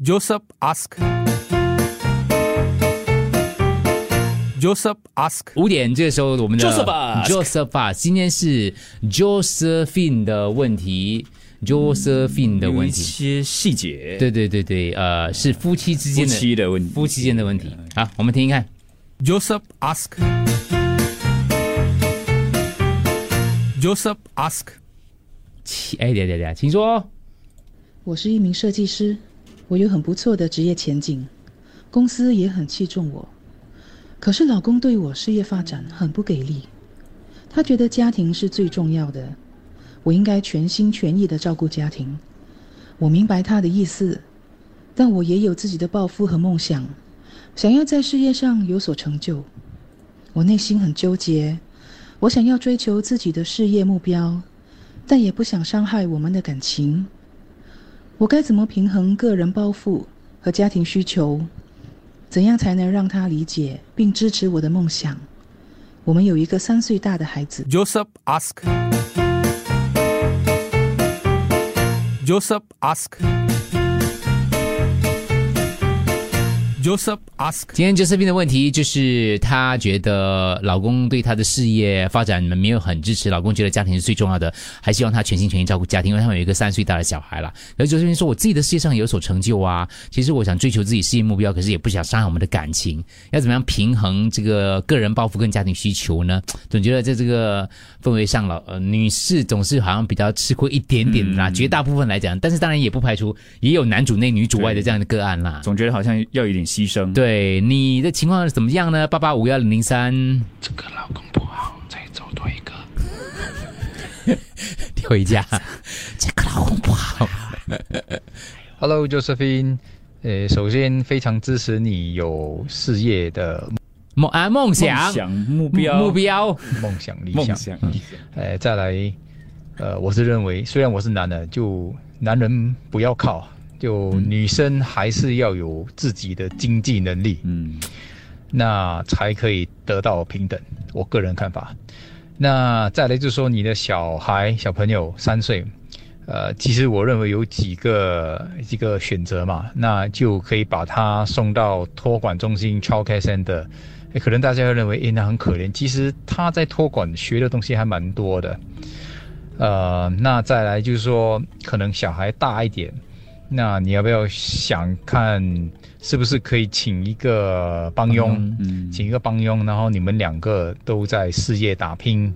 Joseph ask. Joseph ask. 五点这个时候我们的 Joseph Joseph ask 今天是 Josephine 的问题，Josephine 的问题。一些细节，对对对对，呃，是夫妻之间的妻的问题，夫妻间的问题。好，我们听一看。Joseph ask. Joseph ask. 请哎，等等等，请说。我是一名设计师，我有很不错的职业前景，公司也很器重我。可是老公对我事业发展很不给力，他觉得家庭是最重要的，我应该全心全意的照顾家庭。我明白他的意思，但我也有自己的抱负和梦想，想要在事业上有所成就。我内心很纠结，我想要追求自己的事业目标，但也不想伤害我们的感情。我该怎么平衡个人抱负和家庭需求？怎样才能让他理解并支持我的梦想？我们有一个三岁大的孩子。Joseph ask. Joseph ask. Joseph ask. 今天 Josephine 的问题就是，她觉得老公对她的事业发展没有很支持，老公觉得家庭是最重要的，还希望她全心全意照顾家庭，因为他们有一个三岁大的小孩了。然后 Josephine 说：“我自己的事业上有所成就啊，其实我想追求自己事业目标，可是也不想伤害我们的感情，要怎么样平衡这个个人抱负跟家庭需求呢？总觉得在这个氛围上，了呃女士总是好像比较吃亏一点点啦，绝大部分来讲，但是当然也不排除也有男主内女主外的这样的个案啦。”总觉得好像要有点牺牲。，对你的情况怎么样呢？八八五幺零零三，这个老公不好，再找多一个。回家。这个老公不好。Hello Josephine，呃，首先非常支持你有事业的梦啊，梦想梦想目标目标，梦想理想，理想，呃，再来，呃，我是认为，虽然我是男的，就男人不要靠，就女生还是要有自己的经济能力，嗯，那才可以得到平等。我个人看法。那再来就是说，你的小孩小朋友三岁，呃，其实我认为有几个几个选择嘛，那就可以把他送到托管中心 （childcare center）。诶可能大家会认为，诶，那很可怜。其实他在托管学的东西还蛮多的。呃，那再来就是说，可能小孩大一点，那你要不要想看是不是可以请一个帮佣？嗯请一个帮佣，然后你们两个都在事业打拼，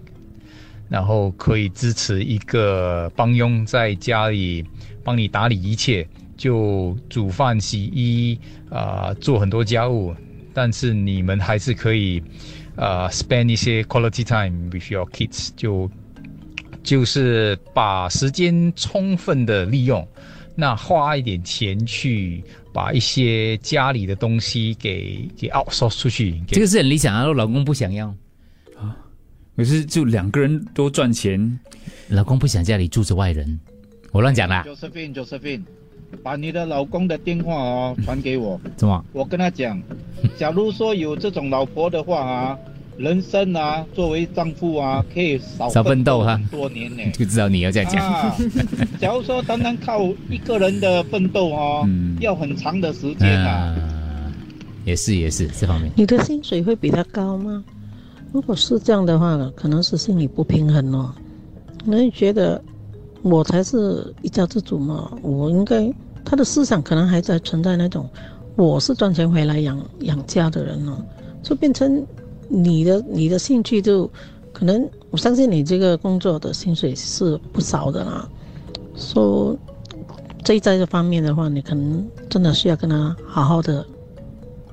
然后可以支持一个帮佣在家里帮你打理一切，就煮饭、洗衣，啊、做很多家务，但是你们还是可以，呃，spend 一些 quality time with your kids，就就是把时间充分的利用，那花一点钱去把一些家里的东西给给 outsource 出去，这个是很理想啊。老公不想要啊，可是就两个人都赚钱，老公不想家里住着外人，我乱讲啦。Josephine Josephine，把你的老公的电话哦传给我，怎么？我跟他讲，假如说有这种老婆的话啊，人生啊，作为丈夫啊，可以少少奋斗哈多年呢。就知道你要这样讲。啊，假如说单单靠一个人的奋斗哦，嗯要很长的时间啊。啊，也是也是这方面。你的薪水会比他高吗？如果是这样的话，可能是心理不平衡哦。那你觉得我才是一家之主嘛？我应该他的思想可能还在存在那种我是赚钱回来养养家的人哦，就变成你的你的兴趣就可能我相信你这个工作的薪水是不少的啦。说这在这方面的话，你可能真的需要跟他好好的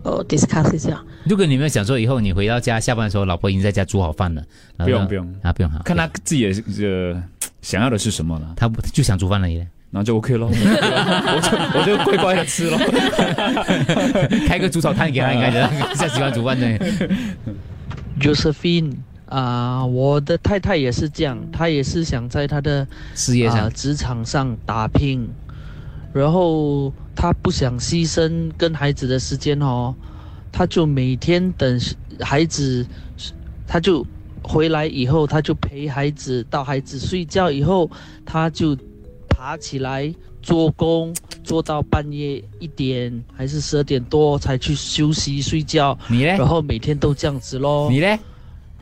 呃 discuss 一下。如果你没有想说以后你回到家下班的时候，老婆已经在家煮好饭了，不用不用啊，不用哈，看他自己的呃想要的是什么呢，他不就想煮饭而已，然后就 OK 咯，我就我就乖乖的吃咯。开个煮炒摊给他，应该的，他喜欢煮饭的。Josephine 啊、我的太太也是这样，她也是想在她的啊事业上，职场上打拼，然后她不想牺牲跟孩子的时间哦，她就每天等孩子，她就回来以后，他就陪孩子到孩子睡觉以后，他就爬起来做工做到半夜一点还是十二点多才去休息睡觉，你呢然？后每天都这样子咯。你呢？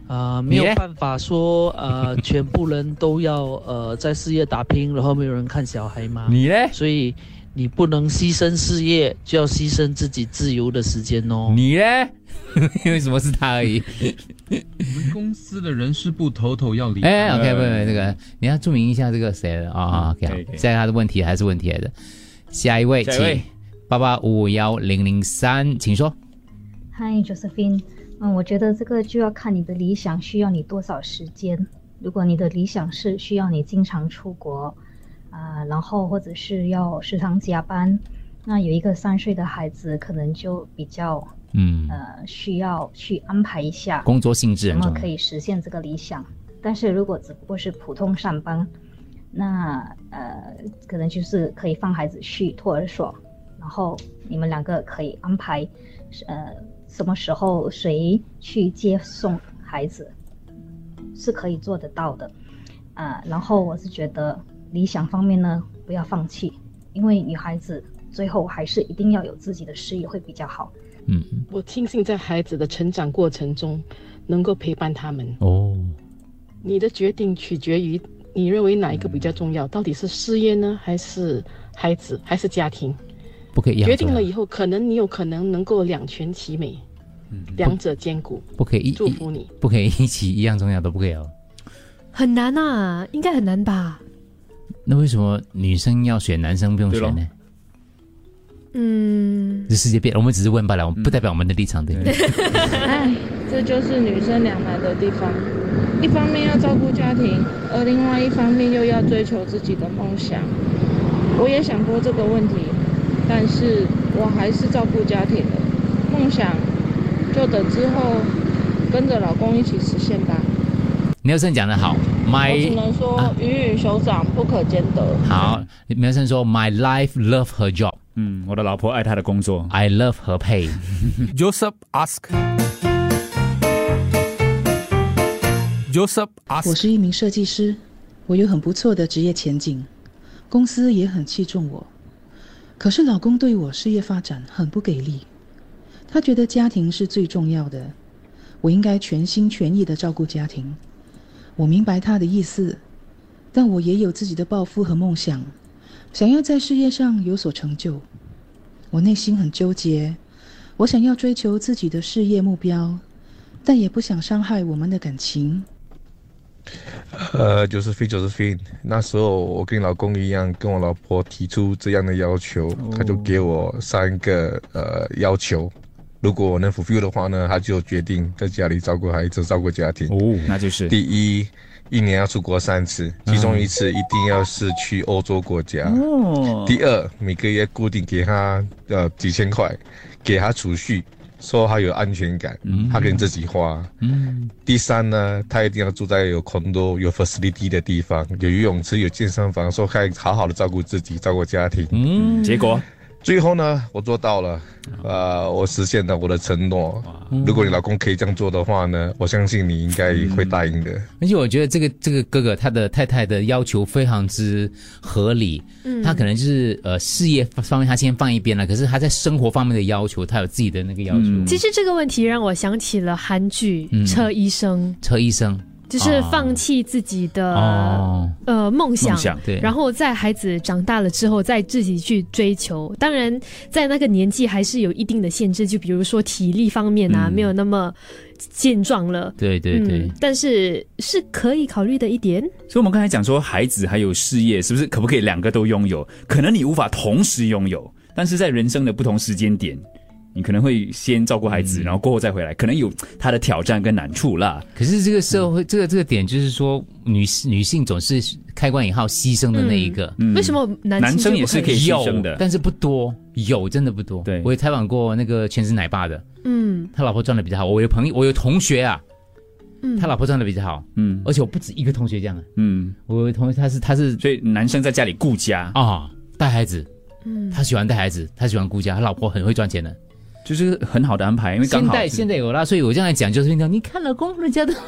啊、没有办法说呃，全部人都要呃在事业打拼，然后没有人看小孩嘛。你呢？所以你不能牺牲事业，就要牺牲自己自由的时间哦。你嘞？为什么是他而已？我们公司的人事部头头要离开。哎，OK，不不，这个你要注明一下这个谁了啊？OK，可以可以现在他的问题还是问题来的。下一位，下一位请八八五五幺零零三，请说。Hi Josephine，嗯，我觉得这个就要看你的理想需要你多少时间。如果你的理想是需要你经常出国，啊、然后或者是要时常加班，那有一个三岁的孩子可能就比较嗯，呃需要去安排一下工作性质。怎么可以实现这个理想。但是如果只不过是普通上班，那呃可能就是可以放孩子去托儿所，然后你们两个可以安排呃什么时候谁去接送孩子，是可以做得到的。啊、然后我是觉得理想方面呢，不要放弃，因为女孩子最后还是一定要有自己的事业会比较好。嗯，我庆幸在孩子的成长过程中能够陪伴他们。哦，你的决定取决于你认为哪一个比较重要，到底是事业呢，还是孩子，还是家庭？不可以一样做决定了以后，可能你有可能能够两全其美，嗯两者兼顾。不可以一祝福你。不可以一起一样重要都不可以哦。很难啊，应该很难吧？那为什么女生要选，男生不用选呢？嗯，这世界变了，我们只是问罢了，我们不代表我们的立场，对不对？哎，这就是女生两难的地方，一方面要照顾家庭，而另外一方面又要追求自己的梦想。我也想过这个问题，但是我还是照顾家庭的，梦想就等之后跟着老公一起实现吧。苗生讲的好我只，My 能说鱼与熊掌不可兼得。好，苗生说 My life love her job。嗯，我的老婆爱她的工作。I love her pay。Joseph ask. Joseph 我 ask. 是一名设计师，我有很不错的职业前景，公司也很器重我。可是老公对我事业发展很不给力，他觉得家庭是最重要的，我应该全心全意的照顾家庭。我明白他的意思，但我也有自己的抱负和梦想，想要在事业上有所成就。我内心很纠结，我想要追求自己的事业目标，但也不想伤害我们的感情。呃，就是非就是非。那时候我跟老公一样，跟我老婆提出这样的要求，他就给我三个呃要求。如果我能 fulfill 的话呢，他就决定在家里照顾孩子、照顾家庭。哦，那就是第一，一年要出国三次，其中一次一定要是去欧洲国家。哦第二，每个月固定给他呃几千块，给他储蓄，说他有安全感，他可以自己花。嗯，第三呢，他一定要住在有 condo、有 facility 的地方，有游泳池、有健身房，说可以好好的照顾自己、照顾家庭。嗯，结果最后呢，我做到了，呃，我实现了我的承诺。如果你老公可以这样做的话呢，我相信你应该会答应的。而且我觉得这个这个哥哥他的太太的要求非常之合理，嗯。他可能就是呃事业方面他先放一边了，可是他在生活方面的要求，他有自己的那个要求。其实这个问题让我想起了韩剧嗯《车医生》，车医生就是放弃自己的、哦呃梦想，梦想对然后在孩子长大了之后再自己去追求。当然，在那个年纪还是有一定的限制，就比如说体力方面啊，嗯没有那么健壮了。对对对嗯，但是是可以考虑的一点。所以我们刚才讲说，孩子还有事业，是不是可不可以两个都拥有？可能你无法同时拥有，但是在人生的不同时间点，你可能会先照顾孩嗯。子，然后过后再回来，可能有他的挑战跟难处啦。可是这个社会，这个这个点就是说，女女性总是开关以后牺牲的那一个。为什么男生也是可以？牺牲的。但是不多，有真的不多。对，我也采访过那个全职奶爸的，嗯。他老婆赚的比较好。我有朋友，我有同学啊，嗯，他老婆赚的比较好，嗯，而且我不止一个同学这样啊，嗯，我有同学他是他是，所以男生在家里顾家。啊，带孩子，嗯。他喜欢带孩子，他喜欢顾家，他老婆很会赚钱的。就是很好的安排，因为刚现好现在现在有啦，所以我这样讲就是你看老公人家的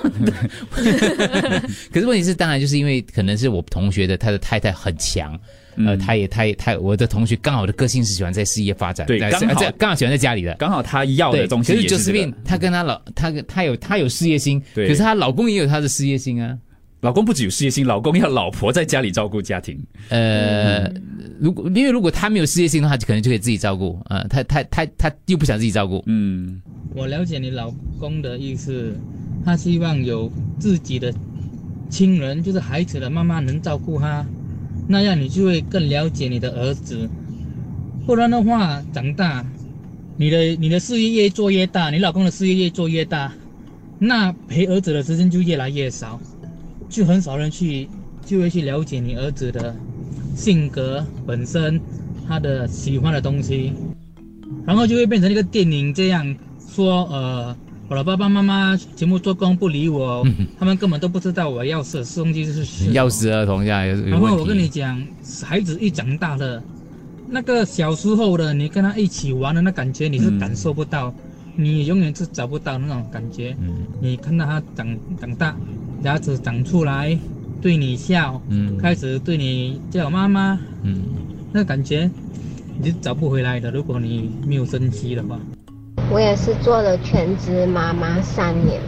可是问题是，当然就是因为可能是我同学的他的太太很强，呃，他也他也他我的同学刚好的个性是喜欢在事业发展，对刚好在刚好喜欢在家里的，刚好他要的东西可是就是这个 Josephine 她跟她老她跟她有她有事业心，对。可是她老公也有他的事业心啊。老公不只有事业心，老公要老婆在家里照顾家庭。呃，如果因为如果他没有事业心的话，可能就可以自己照顾。呃，他他他他又不想自己照顾。嗯，我了解你老公的意思，他希望有自己的亲人，就是孩子的妈妈能照顾他，那样你就会更了解你的儿子。不然的话，长大，你的你的事业越做越大，你老公的事业越做越大，那陪儿子的时间就越来越少，就很少人去就会去了解你儿子的性格本身，他的喜欢的东西，然后就会变成一个电影这样说，呃，我的爸爸妈妈全部做工不理我，他们根本都不知道我要是吃东西是什么。要死儿童这然后我。跟你讲，孩子一长大了，那个小时候的你跟他一起玩的那感觉，你是感受不到，你永远是找不到那种感觉。嗯。你看到他长长大，牙齿长出来，对你笑，嗯开始对你叫妈妈，嗯，那感觉你是找不回来的。如果你没有珍惜的话。我也是做了全职妈妈三年，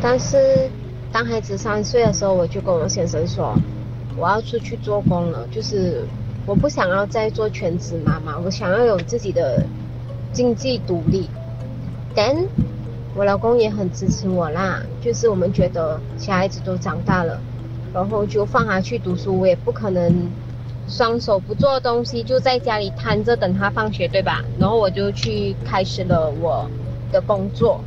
但是当孩子三岁的时候，我就跟我先生说，我要出去做工了，就是我不想要再做全职妈妈，我想要有自己的经济独立。但我老公也很支持我啦，就是我们觉得小孩子都长大了，然后就放他去读书，我也不可能双手不做东西，就在家里瘫着等他放学，对吧？然后我就去开始了我的工作，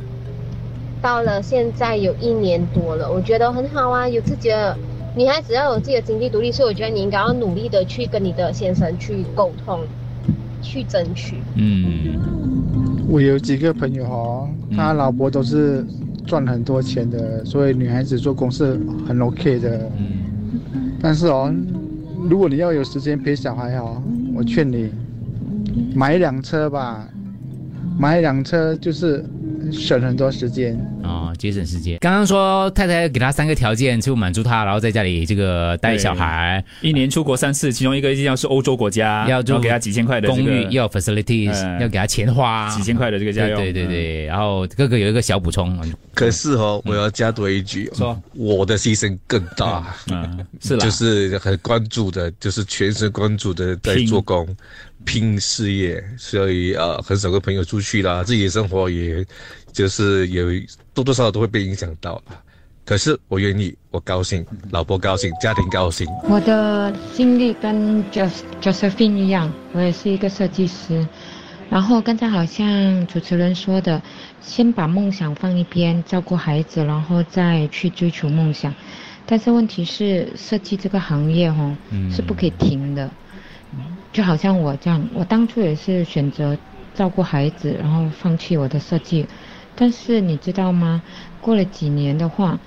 到了现在有一年多了，我觉得很好啊，有自己的女孩子要有自己的经济独立，所以我觉得你应该要努力的去跟你的先生去沟通，去争取。嗯，我有几个朋友哦，他老婆都是赚很多钱的，所以女孩子做工是很 OK 的。但是哦，如果你要有时间陪小孩哦，我劝你买一辆车吧，买一辆车就是省很多时间。哦，节省时间。刚刚说太太给他三个条件，就满足他，然后在家里这个带小孩，一年出国三次，其中一个一定要是欧洲国家，要然后给他几千块的这公寓，要 facilities，、嗯要给他钱花，几千块的这个家用。对对对对，然后哥哥有一个小补充，可是哦，我要加多一句，说我的牺牲更大，嗯，是啦。就是很关注的，就是全神关注的在做工，拼事业，所以呃，很少跟朋友出去啦，自己的生活也就是有多多少少都会被影响到啦。可是我愿意，我高兴，老婆高兴，家庭高兴。我的经历跟 Jos Josephine 一样，我也是一个设计师。然后刚才好像主持人说的，先把梦想放一边，照顾孩子，然后再去追求梦想。但是问题是，设计这个行业哦，嗯是不可以停的。就好像我这样，我当初也是选择照顾孩子，然后放弃我的设计。但是你知道吗？过了几年的话，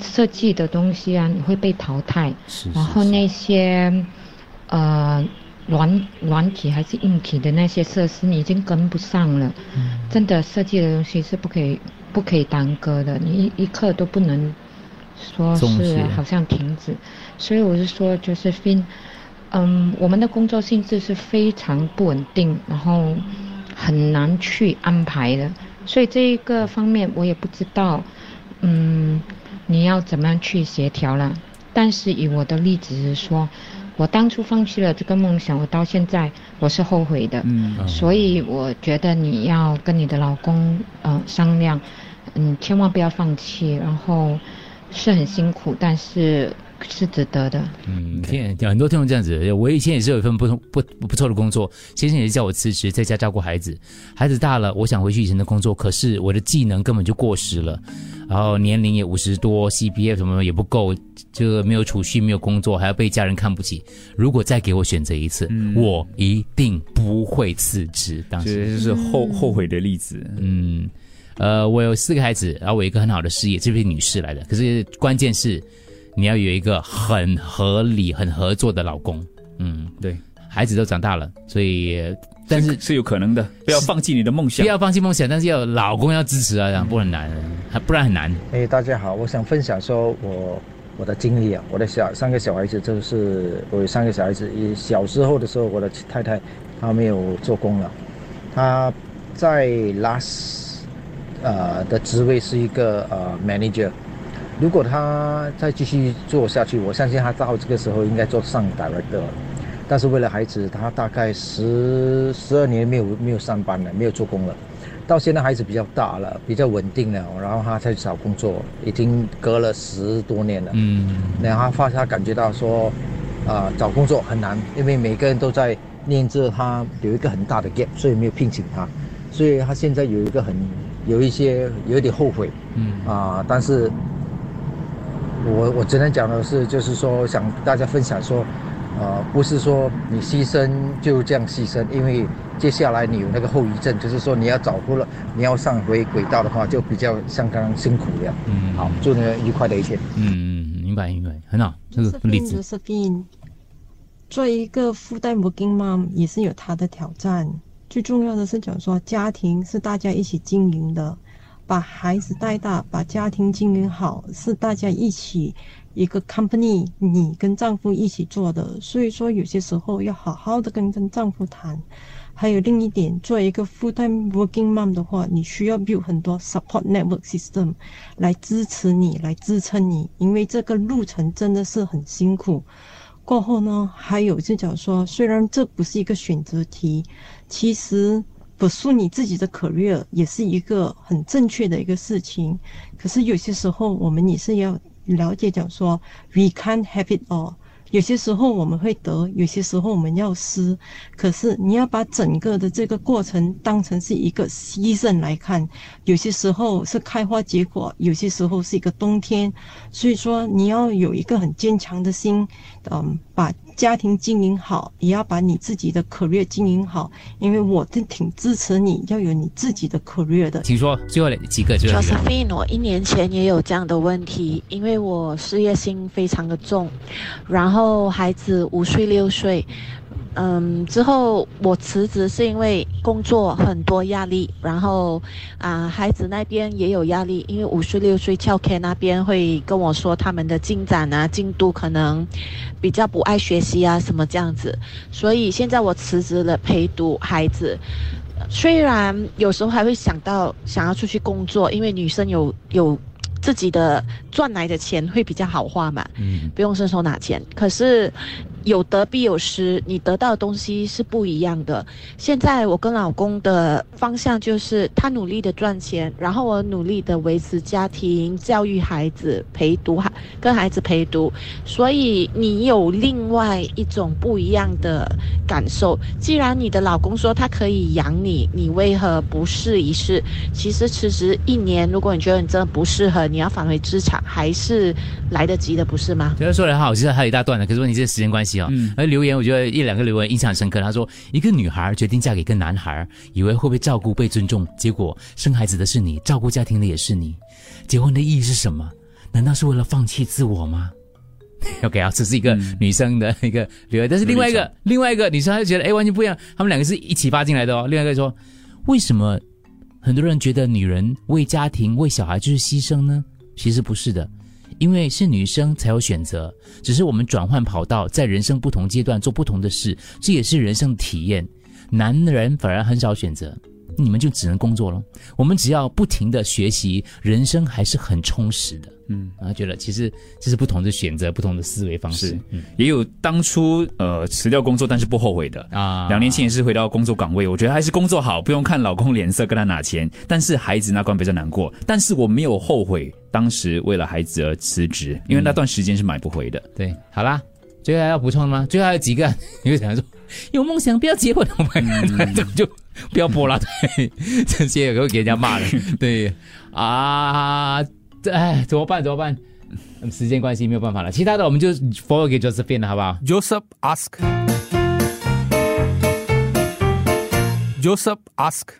设计的东西啊，你会被淘汰。是然后那些呃软软体还是硬体的那些设施，你已经跟不上了。真的设计的东西是不可以不可以耽搁的，你一一刻都不能说是好像停止。所以我是说，Josephine，嗯，我们的工作性质是非常不稳定，然后很难去安排的。所以这一个方面我也不知道，嗯，你要怎么样去协调了。但是以我的例子是说，我当初放弃了这个梦想，我到现在我是后悔的。嗯所以我觉得你要跟你的老公呃商量，嗯，千万不要放弃。然后是很辛苦，但是是值得的。嗯，听很多听众这样子，我以前也是有一份不同不不不错的工作，先生也是叫我辞职，在家照顾孩子。孩子大了，我想回去以前的工作，可是我的技能根本就过时了，然后年龄也五十多，CPF 什么也不够，这个没有储蓄，没有工作，还要被家人看不起。如果再给我选择一次，我一定不会辞职。当时这就是后后悔的例子。嗯，呃，我有四个孩子，然后我有一个很好的事业，这位女士来的。可是关键是你要有一个很合理、很合作的老公。嗯，对，孩子都长大了，所以但是是有可能的，不要放弃你的梦想，不要放弃梦想，但是要有老公要支持啊，这样不然很难，还不然很难。哎，大家好，我想分享说我我的经历啊，我的小三个小孩子就是我有三个小孩子，一小时候的时候，我的太太她没有做工了，她在 last 呃的职位是一个呃 manager，如果他再继续做下去，我相信他到这个时候应该做上 director 了。但是为了孩子，他大概十十二年没有没有上班了，没有做工了。到现在孩子比较大了，比较稳定了，然后他才找工作，已经隔了十多年了。嗯，然后他发他感觉到说，啊、找工作很难，因为每个人都在念着他有一个很大的 gap，所以没有聘请他，所以他现在有一个很有一些有一点后悔。嗯啊、但是我我只能讲的是，就是说想大家分享说，呃，不是说你牺牲就这样牺牲，因为接下来你有那个后遗症，就是说你要找回了，你要上回轨道的话，就比较相当辛苦了。嗯，好，祝你愉快的一天。嗯，明白明白，很好，这个例子。Josephine，做一个 full time working mom 也是有它的挑战。最重要的是讲说，家庭是大家一起经营的，把孩子带大，把家庭经营好，是大家一起一个 company，你跟丈夫一起做的。所以说，有些时候要好好的跟跟丈夫谈。还有另一点，做一个 full time working mom 的话，你需要 build 很多 support network system 来支持你，来支撑你，因为这个路程真的是很辛苦。过后呢，还有就讲说，虽然这不是一个选择题，其实不诉你自己的 career 也是一个很正确的一个事情。可是有些时候，我们也是要了解讲说，we can't have it all。有些时候我们会得，有些时候我们要失。可是你要把整个的这个过程当成是一个牺牲来看，有些时候是开花结果，有些时候是一个冬天。所以说你要有一个很坚强的心，嗯，把家庭经营好，也要把你自己的 career 经营好。因为我都挺支持你要有你自己的 career 的。请说最后几个，最后几个。Josephine，我一年前也有这样的问题，因为我事业心非常的重，然后孩子五岁六岁，嗯，之后我辞职是因为工作很多压力，然后啊、孩子那边也有压力，因为五岁六岁 l care 那边会跟我说他们的进展啊进度可能比较不爱学习啊什么这样子，所以现在我辞职了陪读孩子。虽然有时候还会想到想要出去工作，因为女生有有自己的赚来的钱会比较好花嘛，嗯，不用伸手拿钱。可是有得必有失，你得到的东西是不一样的。现在我跟老公的方向就是，他努力的赚钱，然后我努力的维持家庭、教育孩子、陪读孩跟孩子陪读。所以你有另外一种不一样的感受。既然你的老公说他可以养你，你为何不试一试？其实辞职一年，如果你觉得你真的不适合，你要返回职场，还是来得及的，不是吗？觉得说的很好，其实还有一大段的，可是问题是时间关系哦。而留言我觉得一两个留言印象很深刻。他说，一个女孩决定嫁给一个男孩，以为会被照顾、被尊重，结果生孩子的是你，照顾家庭的也是你。结婚的意义是什么？难道是为了放弃自我吗？OK 啊，这是一个女生的一个留言，但是另外一个另外一个女生她就觉得哎完全不一样，他们两个是一起发进来的哦。另外一个说，为什么很多人觉得女人为家庭、为小孩就是牺牲呢？其实不是的。因为是女生才有选择，只是我们转换跑道，在人生不同阶段做不同的事，这也是人生的体验。男人反而很少选择，你们就只能工作了。我们只要不停的学习，人生还是很充实的。嗯，然后觉得其实这是不同的选择，不同的思维方式。嗯，也有当初呃辞掉工作但是不后悔的啊。两年前也是回到工作岗位，我觉得还是工作好，不用看老公脸色跟他拿钱。但是孩子那关比较难过，但是我没有后悔当时为了孩子而辞职，因为那段时间是买不回的。对，好啦，最后还要补充的吗？最后还有几个，你会想说有梦想不要结婚，我们这 就不要播了。对，这些会给人家骂的。对啊，这哎怎么办？怎么办？时间关系没有办法了，其他的我们就 follow 给 Josephine 了，好不好 Joseph ask. Joseph ask.